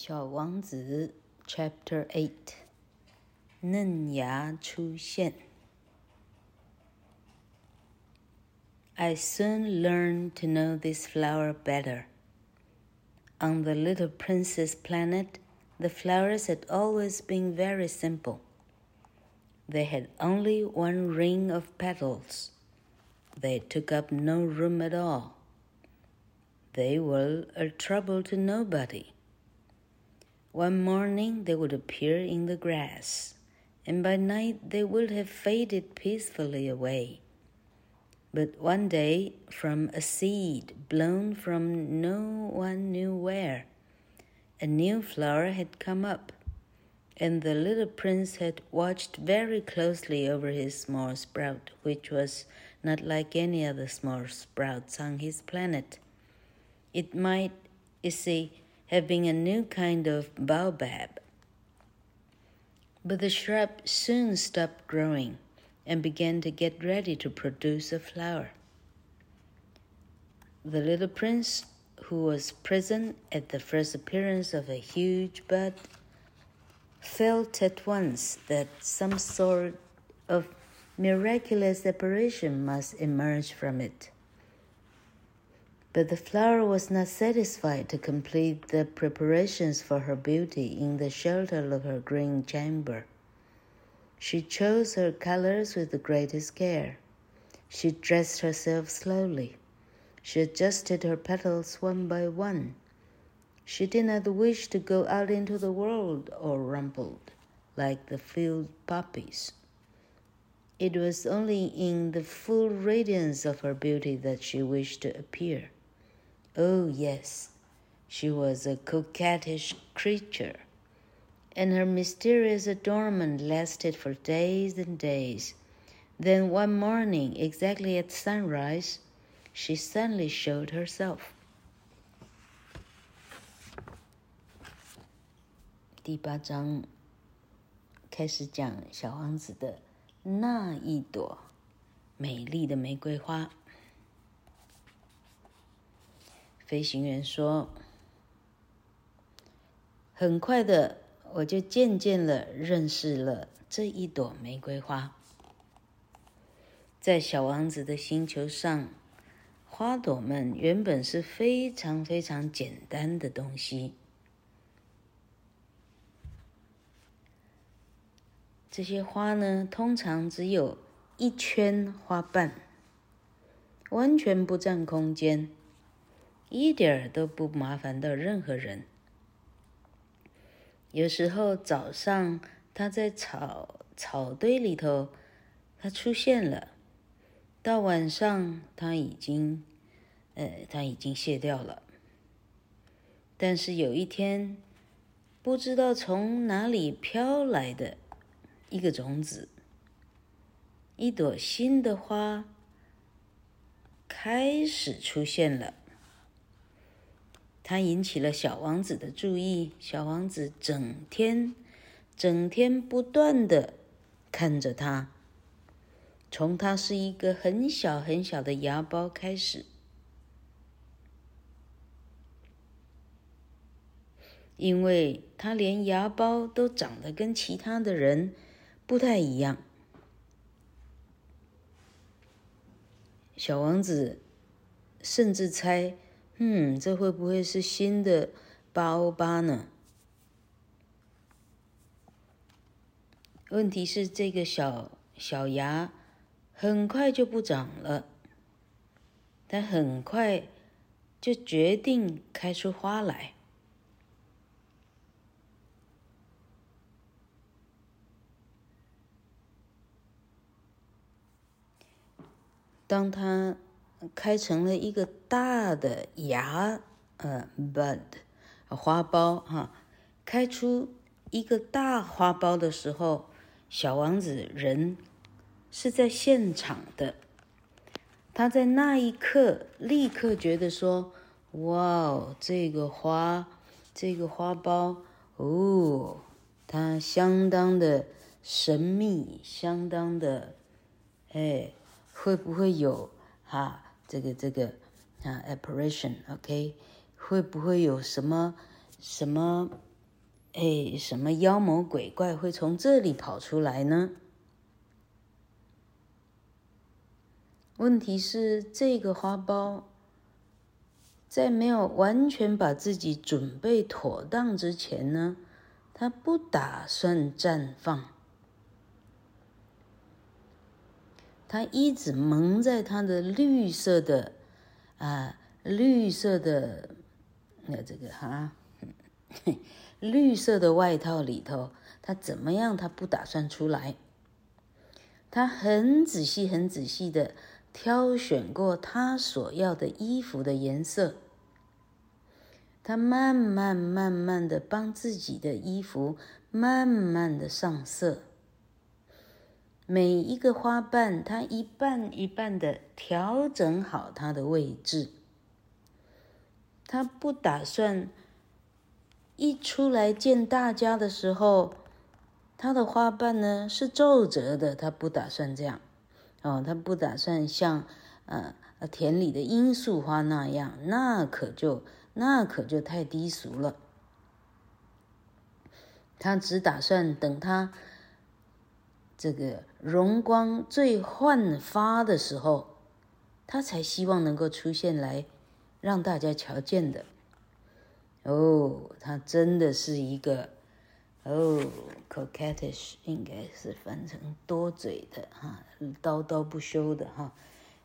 小王子 Chapter Eight，嫩芽出现。I soon learned to know this flower better. On the little princess planet, the flowers had always been very simple. They had only one ring of petals. They took up no room at all. They were a trouble to nobody. one morning they would appear in the grass, and by night they would have faded peacefully away. But one day, from a seed blown from no one knew where, a new flower had come up, and the little prince had watched very closely over his small sprout, which was not like any other small sprouts on his planet. It might, you see, have been a new kind of baobab. But the shrub soon stopped growing and began to get ready to produce a flower. The little prince, who was present at the first appearance of a huge bud, felt at once that some sort of miraculous apparition must emerge from it. But the flower was not satisfied to complete the preparations for her beauty in the shelter of her green chamber. She chose her colors with the greatest care. She dressed herself slowly. She adjusted her petals one by one. She did not wish to go out into the world all rumpled, like the field poppies. It was only in the full radiance of her beauty that she wished to appear. Oh, yes, she was a coquettish creature, and her mysterious adornment lasted for days and days. Then one morning, exactly at sunrise, she suddenly showed herself. 第八章开始讲小王子的那一朵美丽的玫瑰花。 飞行员说：“很快的，我就渐渐的认识了这一朵玫瑰花。在小王子的星球上，花朵们原本是非常非常简单的东西。这些花呢，通常只有一圈花瓣，完全不占空间。”一点儿都不麻烦到任何人。有时候早上他在草草堆里头，他出现了；到晚上他已经，呃，他已经谢掉了。但是有一天，不知道从哪里飘来的一个种子，一朵新的花开始出现了。他引起了小王子的注意。小王子整天、整天不断的看着他，从他是一个很小很小的芽孢开始，因为他连芽孢都长得跟其他的人不太一样。小王子甚至猜。嗯，这会不会是新的巴欧巴呢？问题是这个小小芽很快就不长了，它很快就决定开出花来。当它开成了一个大的芽，呃，bud，花苞哈，开出一个大花苞的时候，小王子人是在现场的。他在那一刻立刻觉得说：“哇哦，这个花，这个花苞，哦，它相当的神秘，相当的，哎，会不会有哈？”这个这个啊，apparition，OK，会不会有什么什么哎，什么妖魔鬼怪会从这里跑出来呢？问题是，这个花苞在没有完全把自己准备妥当之前呢，它不打算绽放。它一直蒙在它的绿色的啊，绿色的那这个哈，绿色的外套里头，它怎么样？它不打算出来。它很仔细、很仔细的。挑选过他所要的衣服的颜色，他慢慢慢慢的帮自己的衣服慢慢的上色。每一个花瓣，它一瓣一瓣的调整好它的位置。他不打算一出来见大家的时候，他的花瓣呢是皱褶的，他不打算这样。哦，他不打算像呃田里的罂粟花那样，那可就那可就太低俗了。他只打算等他这个容光最焕发的时候，他才希望能够出现来让大家瞧见的。哦，他真的是一个。哦、，coquettish 应该是翻成多嘴的哈，叨叨不休的哈。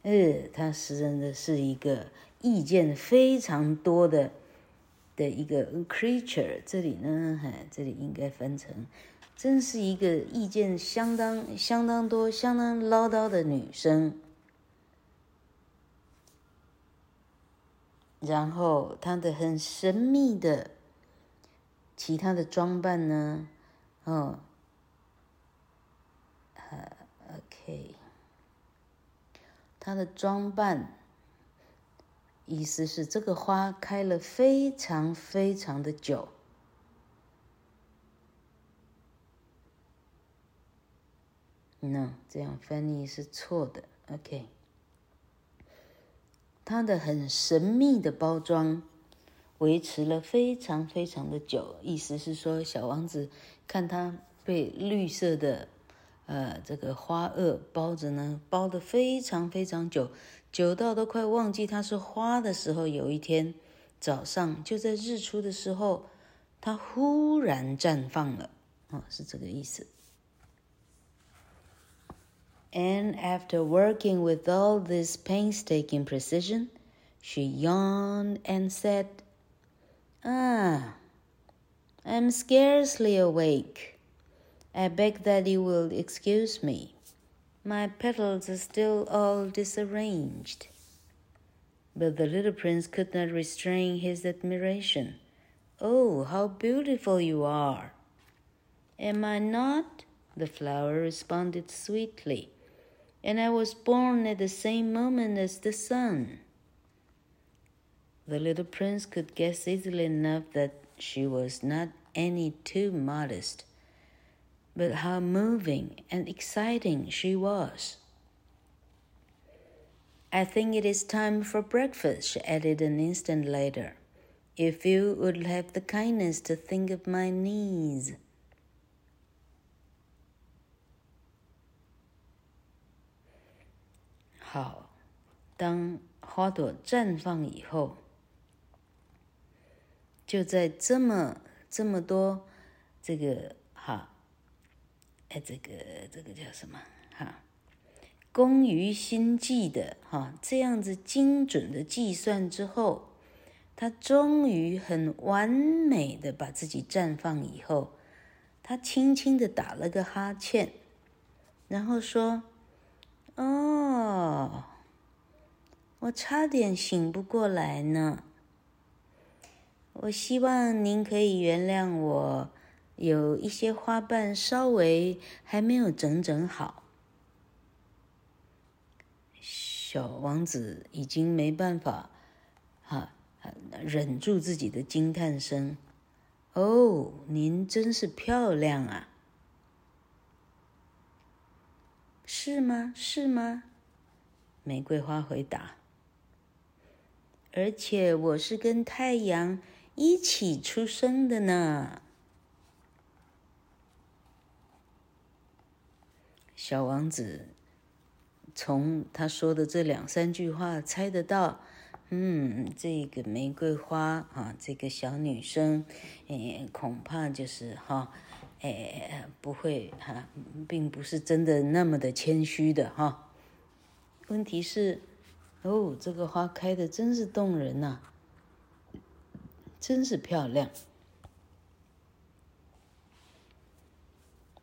呃，他实在的是一个意见非常多的的一个 creature。这里呢，哈，这里应该翻成，真是一个意见相当相当多、相当唠叨的女生。然后，她的很神秘的。其他的装扮呢？哦，呃，OK，他的装扮意思是这个花开了非常非常的久。No，这样翻译是错的。OK，它的很神秘的包装。维持了非常非常的久，意思是说，小王子看他被绿色的，呃，这个花萼包着呢，包得非常非常久，久到都快忘记它是花的时候，有一天早上就在日出的时候，它忽然绽放了，哦，是这个意思。And after working with all this painstaking precision, she yawned and said. Ah, I'm scarcely awake. I beg that you will excuse me. My petals are still all disarranged. But the little prince could not restrain his admiration. Oh, how beautiful you are! Am I not? The flower responded sweetly. And I was born at the same moment as the sun. The little prince could guess easily enough that she was not any too modest, but how moving and exciting she was. I think it is time for breakfast, she added an instant later. If you would have the kindness to think of my niece. 好，当花朵绽放以后。就在这么这么多这个哈，哎，这个这个叫什么哈？工于心计的哈，这样子精准的计算之后，他终于很完美的把自己绽放以后，他轻轻的打了个哈欠，然后说：“哦，我差点醒不过来呢。”我希望您可以原谅我，有一些花瓣稍微还没有整整好。小王子已经没办法，哈，忍住自己的惊叹声。哦，您真是漂亮啊！是吗？是吗？玫瑰花回答而且我是跟太阳一起出生的呢。小王子从他说的这两三句话猜得到嗯这个玫瑰花啊这个小女生嗯恐怕就是哈哎，不会哈、并不是真的那么的谦虚的哈。问题是，哦，这个花开的真是动人呐、真是漂亮。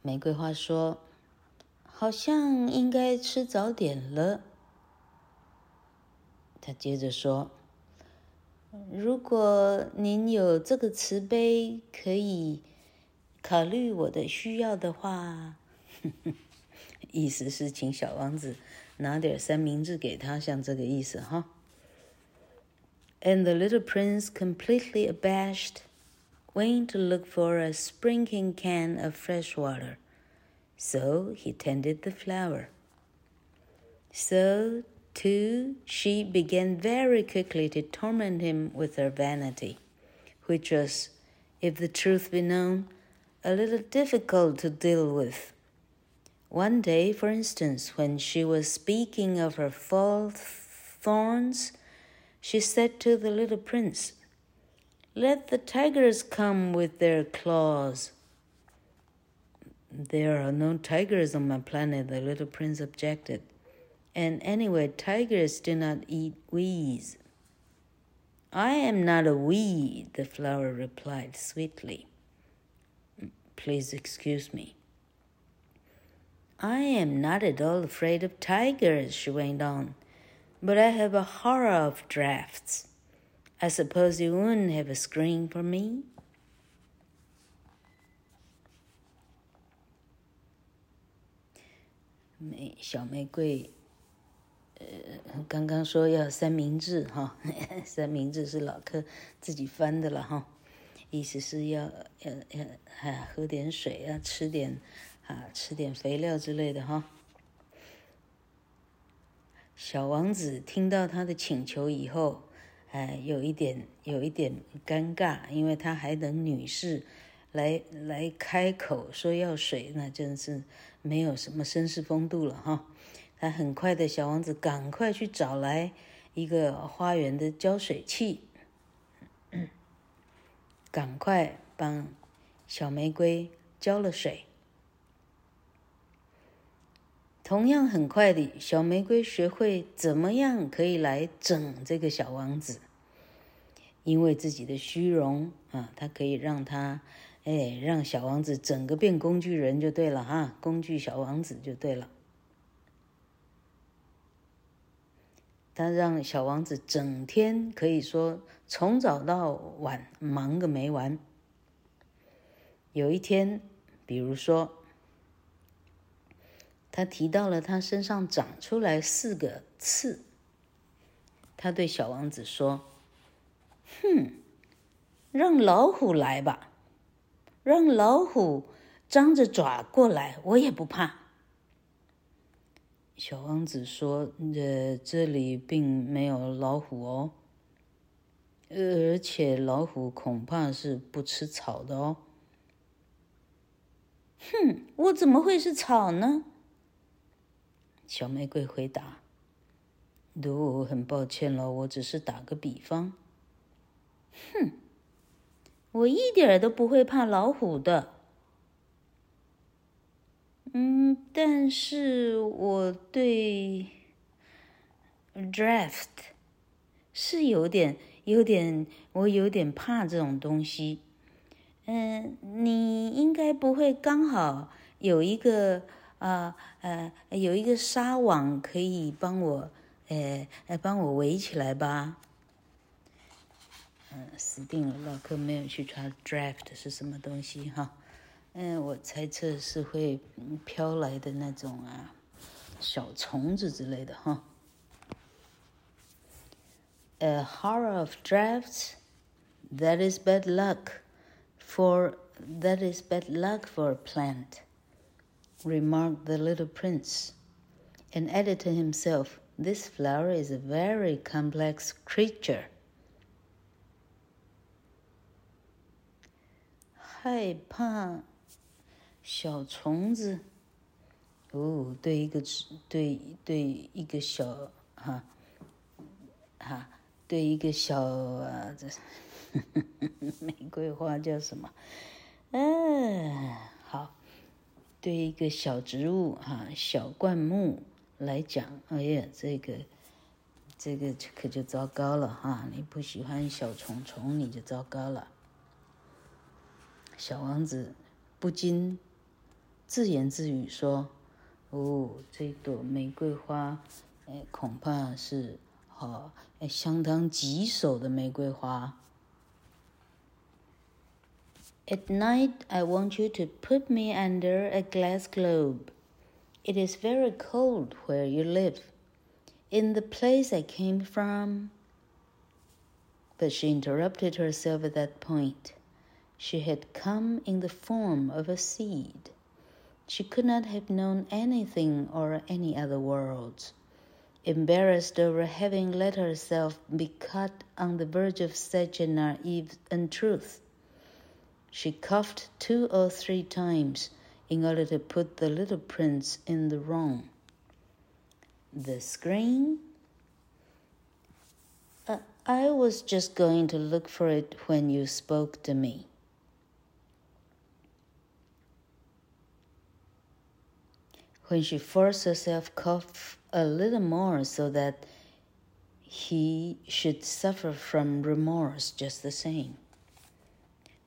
玫瑰花说：“好像应该吃早点了。”他接着说：“如果您有这个慈悲，可以考虑我的需要的话，意思是请小王子拿点三明治给他，像这个意思哈。” And the little prince, completely abashed. went to look for a sprinkling can of fresh water. So he tended the flower. So, too, she began very quickly to torment him with her vanity, which was, if the truth be known, a little difficult to deal with. One day, for instance, when she was speaking of her fall thorns, she said to the little prince, let the tigers come with their claws. There are no tigers on my planet, the little prince objected. And anyway, tigers do not eat weeds. I am not a weed, the flower replied sweetly. Please excuse me. I am not at all afraid of tigers, she went on, but I have a horror of drafts. I suppose you wouldn't have a screen for me. 玫小玫瑰，呃，刚刚说要三明治哈，三明治是老柯自己翻的了哈， 意思是要要要喝点水啊，吃点啊吃点肥料之类的哈。小王子听到他的请求以后。哎，有一点，有一点尴尬，因为他还等女士来来开口说要水，那真是没有什么绅士风度了哈。他很快的小王子赶快去找来一个花园的浇水器，赶快帮小玫瑰浇了水。同样很快的，小玫瑰学会怎么样可以来整这个小王子，因为自己的虚荣啊，他可以让他，哎，让小王子整个变工具人就对了哈，工具小王子就对了。他让小王子整天可以说从早到晚忙个没完。有一天，比如说。他提到了他身上长出来四个刺。他对小王子说：“哼，让老虎来吧，让老虎张着爪过来，我也不怕。”小王子说：“呃，这里并没有老虎哦，而且老虎恐怕是不吃草的哦。”“哼，我怎么会是草呢？”小玫瑰回答：“都很抱歉了，我只是打个比方。”“哼，我一点都不会怕老虎的。”“嗯，但是我对 draft 是有点、有点，我有点怕这种东西。嗯，你应该不会刚好有一个。”啊，呃，有一个纱网可以帮我，呃，来帮我围起来吧。嗯，死定了，老柯没有去查 draft 是什么东西哈。嗯，我猜测是会飘来的那种啊，小虫子之类的哈。A horror of drafts, that is bad luck for that is bad luck for a plant. remarked the little prince, and added to himself, This flower is a very complex creature. 害怕 小虫子哦，对一个对对一个小哈哈，对一个小啊，这 玫瑰花叫什么？嗯，好，对一个小植物哈，小灌木来讲，哎呀，这个这个可就糟糕了哈！你不喜欢小虫虫，你就糟糕了。小王子不禁自言自语说。哦，这朵玫瑰花，哎，恐怕是哈，哎，相当棘手的玫瑰花。At night, I want you to put me under a glass globe. It is very cold where you live, in the place I came from. But she interrupted herself at that point. She had come in the form of a seed. She could not have known anything or any other worlds. Embarrassed over having let herself be caught on the verge of such a naive untruth, she coughed two or three times in order to put the little prince in the wrong. The screen? Uh, I was just going to look for it when you spoke to me. When she forced herself cough a little more so that he should suffer from remorse just the same.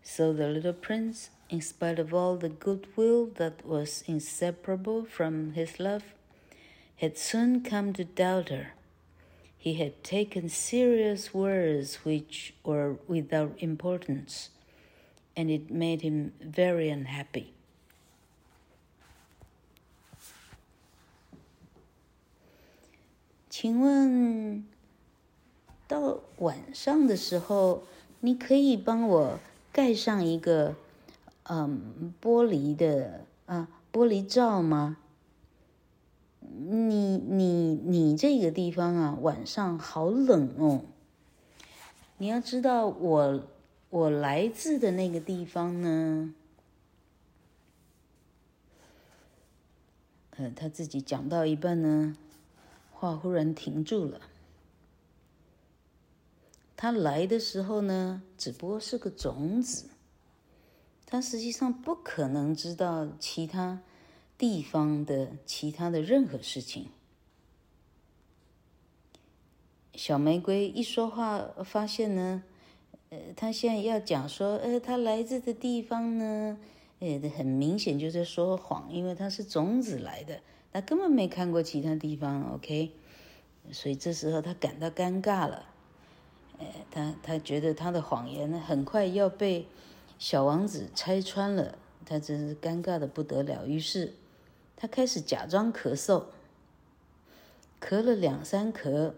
So the little prince, in spite of all the goodwill that was inseparable from his love, had soon come to doubt her. He had taken serious words which were without importance, and it made him very unhappy. 请问，到晚上的时候，你可以帮我盖上一个嗯玻璃的啊玻璃罩吗？你你你这个地方啊，晚上好冷哦。你要知道我，我来自的那个地方呢，呃，他自己讲到一半呢。话忽然停住了。他来的时候呢，只不过是个种子，他实际上不可能知道其他地方的其他的任何事情。小玫瑰一说话，发现呢，呃，他现在要讲说，呃，他来自的地方呢，呃，很明显就在说谎，因为他是种子来的。他根本没看过其他地方，OK，所以这时候他感到尴尬了。哎，他他觉得他的谎言呢，很快要被小王子拆穿了，他真是尴尬的不得了。于是他开始假装咳嗽，咳了两三咳，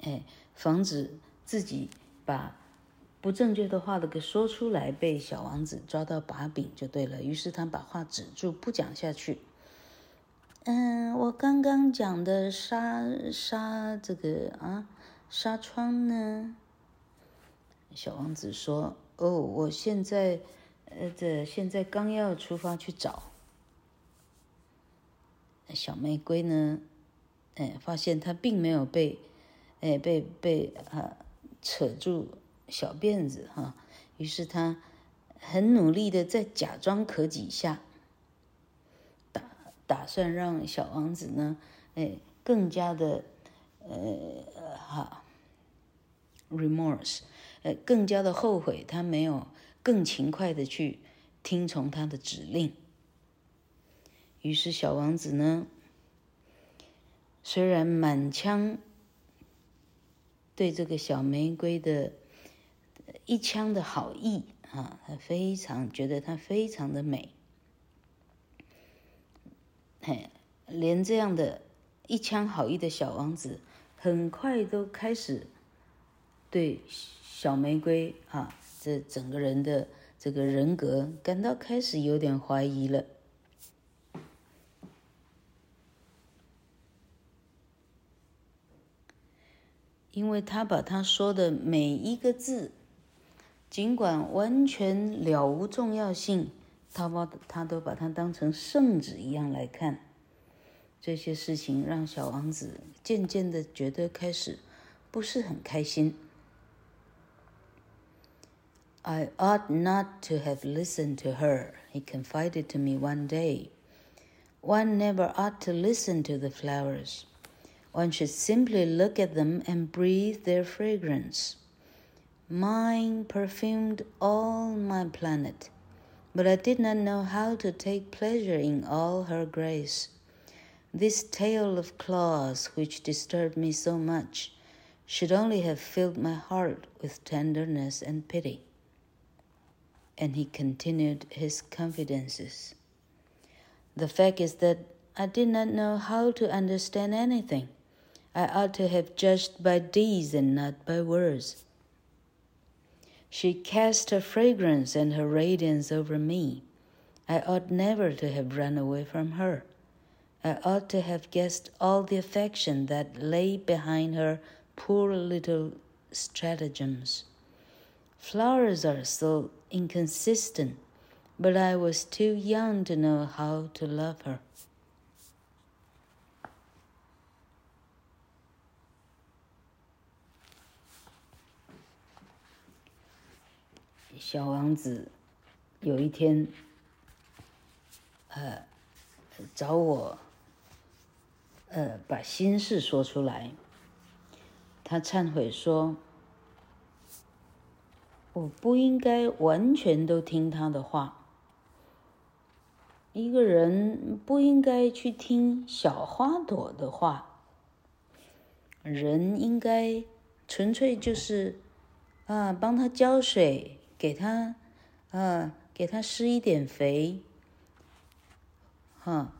哎，防止自己把。不正确的话都给说出来，被小王子抓到把柄就对了。于是他把话止住，不讲下去。嗯，我刚刚讲的纱纱这个啊纱窗呢？小王子说：“哦，我现在呃这现在刚要出发去找。”小玫瑰呢？哎，发现他并没有被哎被被啊扯住。小辫子哈，于是他很努力的在假装咳几下，打打算让小王子呢，哎，更加的呃哈，remorse，呃，更加的后悔他没有更勤快的去听从他的指令。于是小王子呢，虽然满腔对这个小玫瑰的。一腔的好意啊，他非常觉得她非常的美，嘿，连这样的一腔好意的小王子，很快都开始对小玫瑰啊，这整个人的这个人格感到开始有点怀疑了，因为他把他说的每一个字。尽管完全了无重要性， 他把他都把它当成圣旨一样来看。这些事情让小王子渐渐的觉得开始不是很开心。I ought not to have listened to her, he confided to me one day. One never ought to listen to the flowers. One should simply look at them and breathe their fragrance. Mine perfumed all my planet, but I did not know how to take pleasure in all her grace. This tale of claws, which disturbed me so much, should only have filled my heart with tenderness and pity. And he continued his confidences. The fact is that I did not know how to understand anything. I ought to have judged by deeds and not by words. She cast her fragrance and her radiance over me. I ought never to have run away from her. I ought to have guessed all the affection that lay behind her poor little stratagems. Flowers are so inconsistent, but I was too young to know how to love her. 小王子有一天，呃，找我，呃，把心事说出来。他忏悔说：“我不应该完全都听他的话。一个人不应该去听小花朵的话。人应该纯粹就是啊，帮他浇水。”给他，啊，给他施一点肥，哈，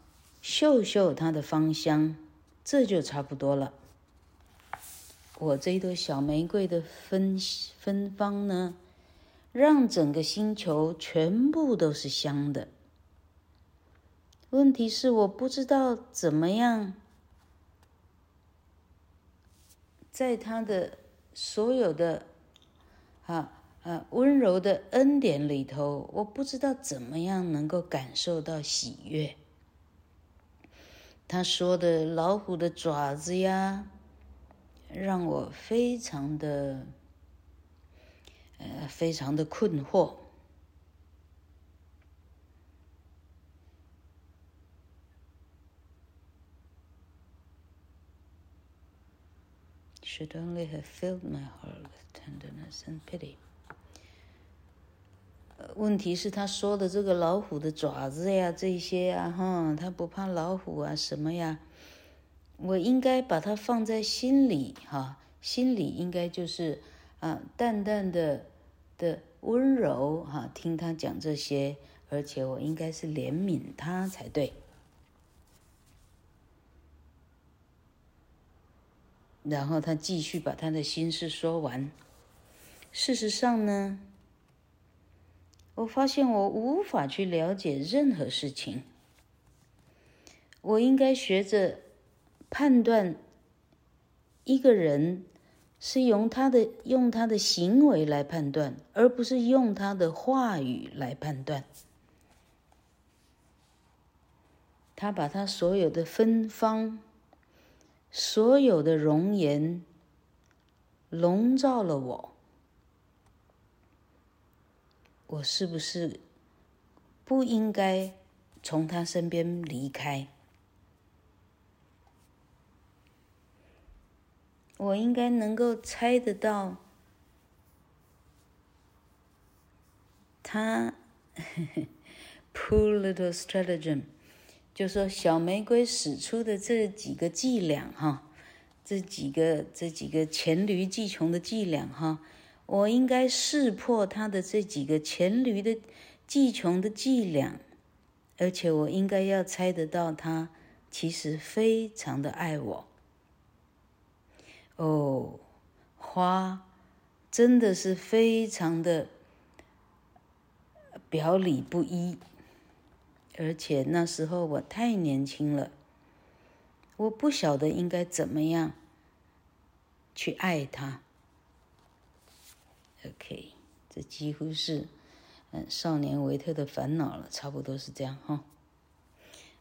嗅嗅它的芳香，这就差不多了。我这一朵小玫瑰的芬芬芳呢，让整个星球全部都是香的。问题是我不知道怎么样，在它的所有的，啊。啊，温柔的恩典里头，我不知道怎么样能够感受到喜悦。他说的老虎的爪子呀，让我非常的，呃，非常的困惑。Should only have filled my heart with tenderness and pity. 问题是，他说的这个老虎的爪子呀，这些啊，哈，他不怕老虎啊，什么呀？我应该把它放在心里，哈，心里应该就是啊，淡淡的的温柔，哈，听他讲这些，而且我应该是怜悯他才对。然后他继续把他的心事说完。事实上呢？我发现我无法去了解任何事情。我应该学着判断一个人，是用他的用他的行为来判断，而不是用他的话语来判断。他把他所有的芬芳，所有的容颜，笼罩了我。我是不是不应该从他身边离开？我应该能够猜得到他，poor little stratagem，就说小玫瑰使出的这几个伎俩哈，这几个这几个黔驴技穷的伎俩哈。我应该识破他的这几个黔驴的技穷的伎俩，而且我应该要猜得到他其实非常的爱我。哦，花真的是非常的表里不一，而且那时候我太年轻了，我不晓得应该怎么样去爱他。OK，这几乎是嗯，少年维特的烦恼了，差不多是这样哈。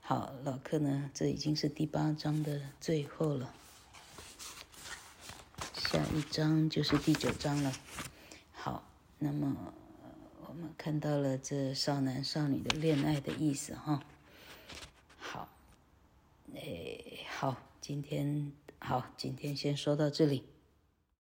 好，老克呢，这已经是第八章的最后了，下一章就是第九章了。好，那么我们看到了这少男少女的恋爱的意思哈。好，哎，好，今天好，今天先说到这里。